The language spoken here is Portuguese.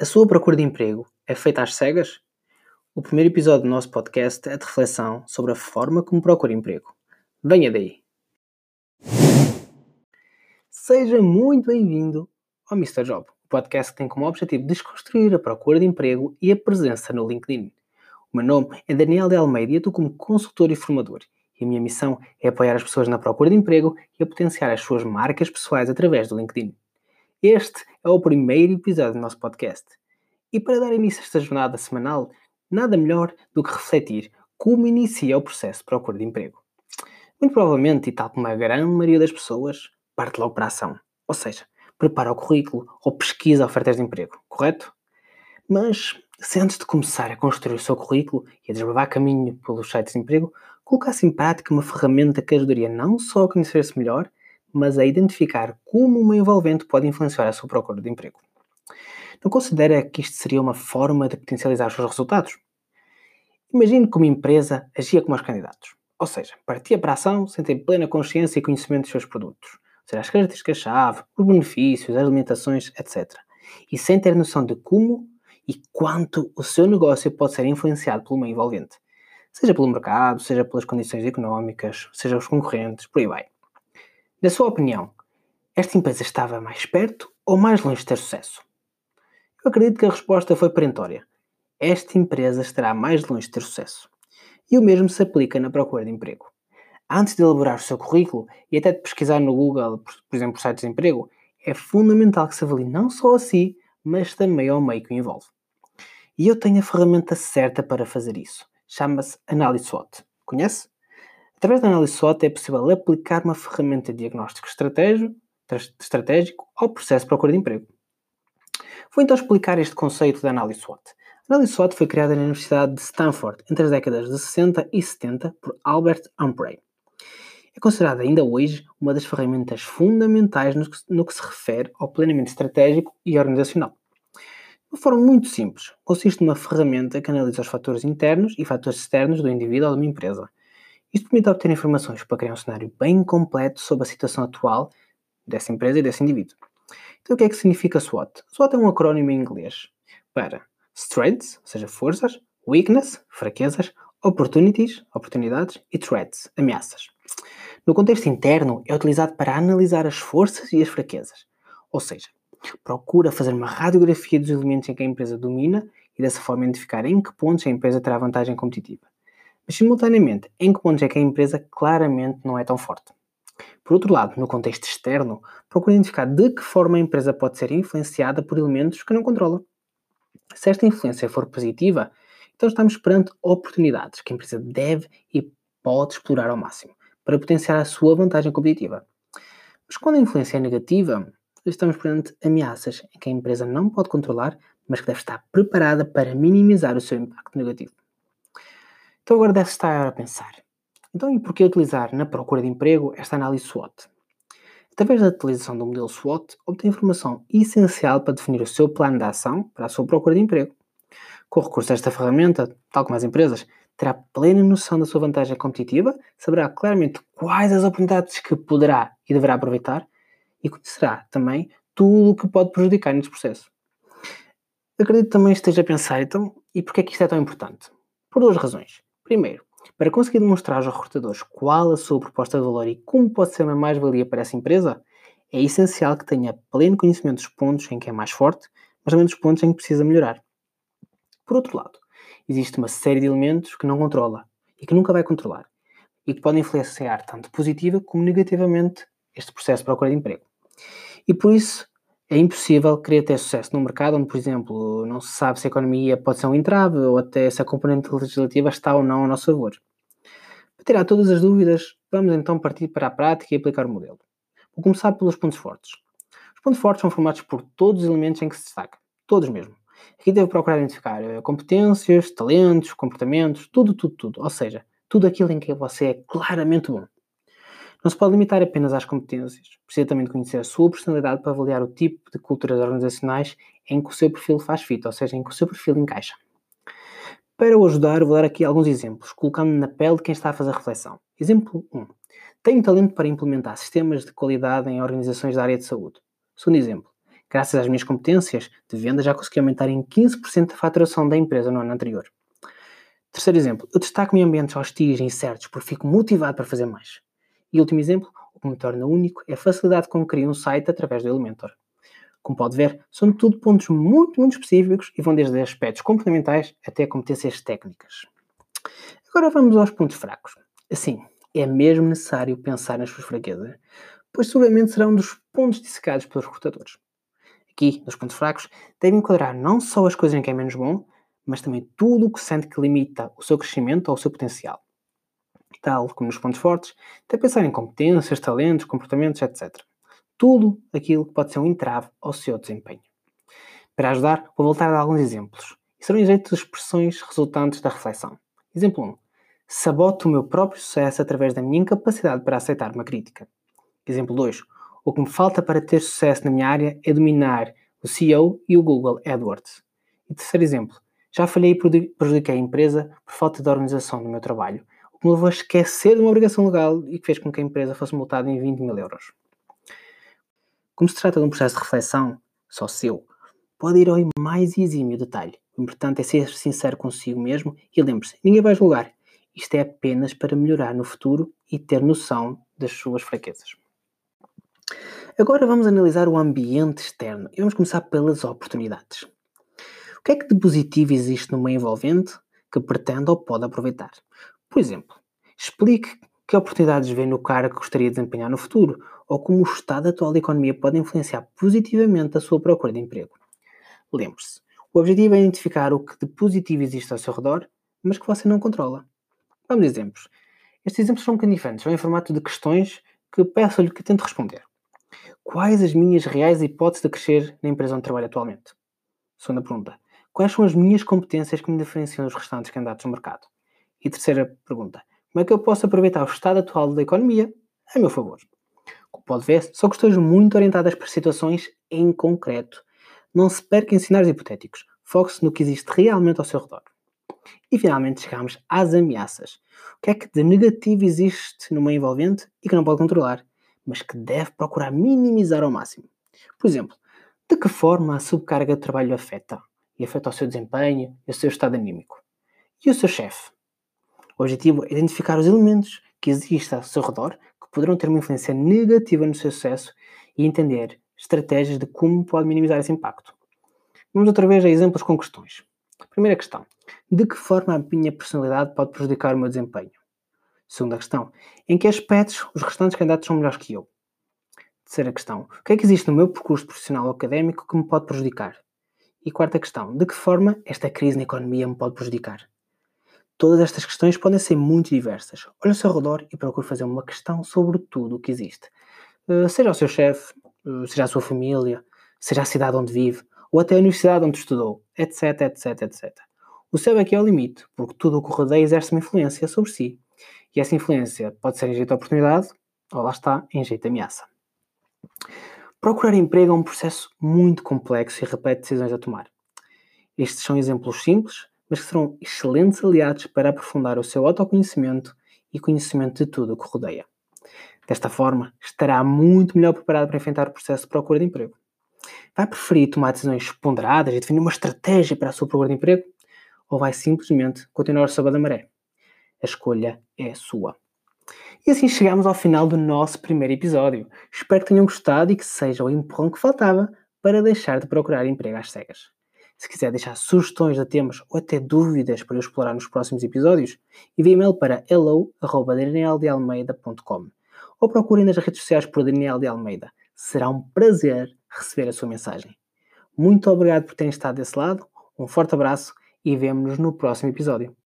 A sua procura de emprego é feita às cegas? O primeiro episódio do nosso podcast é de reflexão sobre a forma como procura emprego. Venha daí! Seja muito bem-vindo ao Mr. Job, o podcast que tem como objetivo desconstruir a procura de emprego e a presença no LinkedIn. O meu nome é Daniel de Almeida e estou como consultor e formador. E a minha missão é apoiar as pessoas na procura de emprego e a potenciar as suas marcas pessoais através do LinkedIn. Este é o primeiro episódio do nosso podcast. E para dar início a esta jornada semanal, nada melhor do que refletir como inicia o processo de procura de emprego. Muito provavelmente, e tal como a grande maioria das pessoas, parte logo para a ação. Ou seja, prepara o currículo ou pesquisa ofertas de emprego, correto? Mas se antes de começar a construir o seu currículo e a desbravar caminho pelos sites de emprego, colocasse em prática uma ferramenta que ajudaria não só a conhecer-se melhor, mas a identificar como uma envolvente pode influenciar a sua procura de emprego. Não considera que isto seria uma forma de potencializar os seus resultados? Imagine que uma empresa agia como os candidatos, ou seja, partia para a ação sem ter plena consciência e conhecimento dos seus produtos, ou seja, as características-chave, os benefícios, as limitações, etc. E sem ter noção de como e quanto o seu negócio pode ser influenciado por uma envolvente, seja pelo mercado, seja pelas condições económicas, seja os concorrentes, por aí vai. Na sua opinião, esta empresa estava mais perto ou mais longe de ter sucesso? Eu acredito que a resposta foi perentória. Esta empresa estará mais longe de ter sucesso. E o mesmo se aplica na procura de emprego. Antes de elaborar o seu currículo e até de pesquisar no Google, por exemplo, sites de emprego, é fundamental que se avalie não só a si, mas também ao meio que o envolve. E eu tenho a ferramenta certa para fazer isso. Chama-se Análise SWOT. Conhece? Através da análise SWOT é possível aplicar uma ferramenta de diagnóstico estratégico ao processo de procura de emprego. Vou então explicar este conceito da análise SWOT. A análise SWOT foi criada na Universidade de Stanford entre as décadas de 60 e 70 por Albert Humphrey. É considerada ainda hoje uma das ferramentas fundamentais no que, no que se refere ao planeamento estratégico e organizacional. De uma forma muito simples, consiste numa ferramenta que analisa os fatores internos e fatores externos do indivíduo ou de uma empresa isto permite obter informações para criar um cenário bem completo sobre a situação atual dessa empresa e desse indivíduo. Então, o que é que significa SWOT? SWOT é um acrónimo em inglês para Strengths, ou seja, forças, Weakness, fraquezas, Opportunities, oportunidades e Threats, ameaças. No contexto interno, é utilizado para analisar as forças e as fraquezas, ou seja, procura fazer uma radiografia dos elementos em que a empresa domina e dessa forma identificar em que pontos a empresa terá vantagem competitiva mas simultaneamente em que pontos é que a empresa claramente não é tão forte. Por outro lado, no contexto externo, procura identificar de que forma a empresa pode ser influenciada por elementos que não controla. Se esta influência for positiva, então estamos perante oportunidades que a empresa deve e pode explorar ao máximo para potenciar a sua vantagem competitiva. Mas quando a influência é negativa, estamos perante ameaças que a empresa não pode controlar, mas que deve estar preparada para minimizar o seu impacto negativo. Então agora deve estar a pensar. Então e porquê utilizar na procura de emprego esta análise SWOT? Através da utilização do modelo SWOT, obtém informação essencial para definir o seu plano de ação para a sua procura de emprego. Com o recurso a esta ferramenta, tal como as empresas, terá plena noção da sua vantagem competitiva, saberá claramente quais as oportunidades que poderá e deverá aproveitar e conhecerá também tudo o que pode prejudicar neste processo. Acredito também esteja a pensar, então, e porquê é que isto é tão importante? Por duas razões. Primeiro, para conseguir demonstrar aos recrutadores qual a sua proposta de valor e como pode ser uma mais-valia para essa empresa, é essencial que tenha pleno conhecimento dos pontos em que é mais forte, mas também dos pontos em que precisa melhorar. Por outro lado, existe uma série de elementos que não controla e que nunca vai controlar e que podem influenciar tanto positiva como negativamente este processo de procura de emprego. E por isso é impossível querer ter sucesso num mercado onde, por exemplo, não se sabe se a economia pode ser um entrave ou até se a componente legislativa está ou não a nosso favor. Para tirar todas as dúvidas, vamos então partir para a prática e aplicar o modelo. Vou começar pelos pontos fortes. Os pontos fortes são formados por todos os elementos em que se destaca, todos mesmo. Aqui devo procurar identificar eh, competências, talentos, comportamentos, tudo, tudo, tudo. Ou seja, tudo aquilo em que você é claramente bom. Não se pode limitar apenas às competências. Precisa também de conhecer a sua personalidade para avaliar o tipo de culturas organizacionais em que o seu perfil faz fita, ou seja, em que o seu perfil encaixa. Para o ajudar, vou dar aqui alguns exemplos, colocando na pele de quem está a fazer a reflexão. Exemplo 1. Tenho talento para implementar sistemas de qualidade em organizações da área de saúde. Segundo exemplo. Graças às minhas competências de venda, já consegui aumentar em 15% a faturação da empresa no ano anterior. Terceiro exemplo, eu destaco-me em ambientes hostis e incertos porque fico motivado para fazer mais. E último exemplo, o que me torna único é a facilidade com que crio um site através do Elementor. Como pode ver, são tudo pontos muito, muito específicos e vão desde aspectos comportamentais até competências técnicas. Agora vamos aos pontos fracos. Assim, é mesmo necessário pensar nas suas fraquezas, pois seguramente serão um dos pontos dissecados pelos recrutadores. Aqui, nos pontos fracos, deve enquadrar não só as coisas em que é menos bom, mas também tudo o que sente que limita o seu crescimento ou o seu potencial. Tal como nos pontos fortes, deve pensar em competências, talentos, comportamentos, etc. Tudo aquilo que pode ser um entrave ao seu desempenho. Para ajudar, vou voltar a dar alguns exemplos, e serão jeito de expressões resultantes da reflexão. Exemplo 1. Saboto o meu próprio sucesso através da minha incapacidade para aceitar uma crítica. Exemplo 2. O que me falta para ter sucesso na minha área é dominar o CEO e o Google AdWords. E terceiro exemplo. Já falhei e prejudiquei a empresa por falta de organização do meu trabalho, levou a esquecer de uma obrigação legal e que fez com que a empresa fosse multada em 20 mil euros. Como se trata de um processo de reflexão, só seu, pode ir ao mais exímio detalhe. O importante é ser sincero consigo mesmo e lembre-se, ninguém vai julgar. Isto é apenas para melhorar no futuro e ter noção das suas fraquezas. Agora vamos analisar o ambiente externo e vamos começar pelas oportunidades. O que é que de positivo existe no meio envolvente que pretende ou pode aproveitar? Por exemplo, explique que oportunidades vê no cargo que gostaria de desempenhar no futuro ou como o estado atual da economia pode influenciar positivamente a sua procura de emprego. Lembre-se, o objetivo é identificar o que de positivo existe ao seu redor, mas que você não controla. Vamos a exemplos. Estes exemplos são um bocadinho diferentes, são em formato de questões que peço-lhe que tente responder. Quais as minhas reais hipóteses de crescer na empresa onde trabalho atualmente? Segunda pergunta. Quais são as minhas competências que me diferenciam dos restantes candidatos no mercado? E terceira pergunta. Como é que eu posso aproveitar o estado atual da economia a meu favor? Como pode ver, são questões muito orientadas para situações em concreto não se perca em cenários hipotéticos. Foque-se no que existe realmente ao seu redor. E finalmente chegamos às ameaças. O que é que de negativo existe no meio envolvente e que não pode controlar, mas que deve procurar minimizar ao máximo? Por exemplo, de que forma a subcarga de trabalho afeta? E afeta o seu desempenho e o seu estado anímico? E o seu chefe? O objetivo é identificar os elementos que existem ao seu redor que poderão ter uma influência negativa no seu sucesso e entender estratégias de como pode minimizar esse impacto. Vamos outra vez a exemplos com questões. Primeira questão: de que forma a minha personalidade pode prejudicar o meu desempenho? Segunda questão: em que aspectos os restantes candidatos são melhores que eu? Terceira questão: o que é que existe no meu percurso profissional ou académico que me pode prejudicar? E quarta questão: de que forma esta crise na economia me pode prejudicar? Todas estas questões podem ser muito diversas. Olhe ao seu redor e procure fazer uma questão sobre tudo o que existe. Uh, seja o seu chefe, uh, seja a sua família, seja a cidade onde vive, ou até a universidade onde estudou, etc, etc, etc. O céu aqui é o limite, porque tudo o que rodeia exerce uma influência sobre si. E essa influência pode ser em jeito de oportunidade, ou lá está, em jeito de ameaça. Procurar emprego é um processo muito complexo e repete decisões a tomar. Estes são exemplos simples, mas que serão excelentes aliados para aprofundar o seu autoconhecimento e conhecimento de tudo o que rodeia. Desta forma, estará muito melhor preparado para enfrentar o processo de procura de emprego. Vai preferir tomar decisões ponderadas e definir uma estratégia para a sua procura de emprego? Ou vai simplesmente continuar sob a maré? A escolha é sua. E assim chegamos ao final do nosso primeiro episódio. Espero que tenham gostado e que seja o empurrão que faltava para deixar de procurar emprego às cegas. Se quiser deixar sugestões de temas ou até dúvidas para eu explorar nos próximos episódios, envie e-mail para hello.danieldealmeida.com ou procurem nas redes sociais por Daniel de Almeida. Será um prazer receber a sua mensagem. Muito obrigado por terem estado desse lado, um forte abraço e vemo-nos no próximo episódio.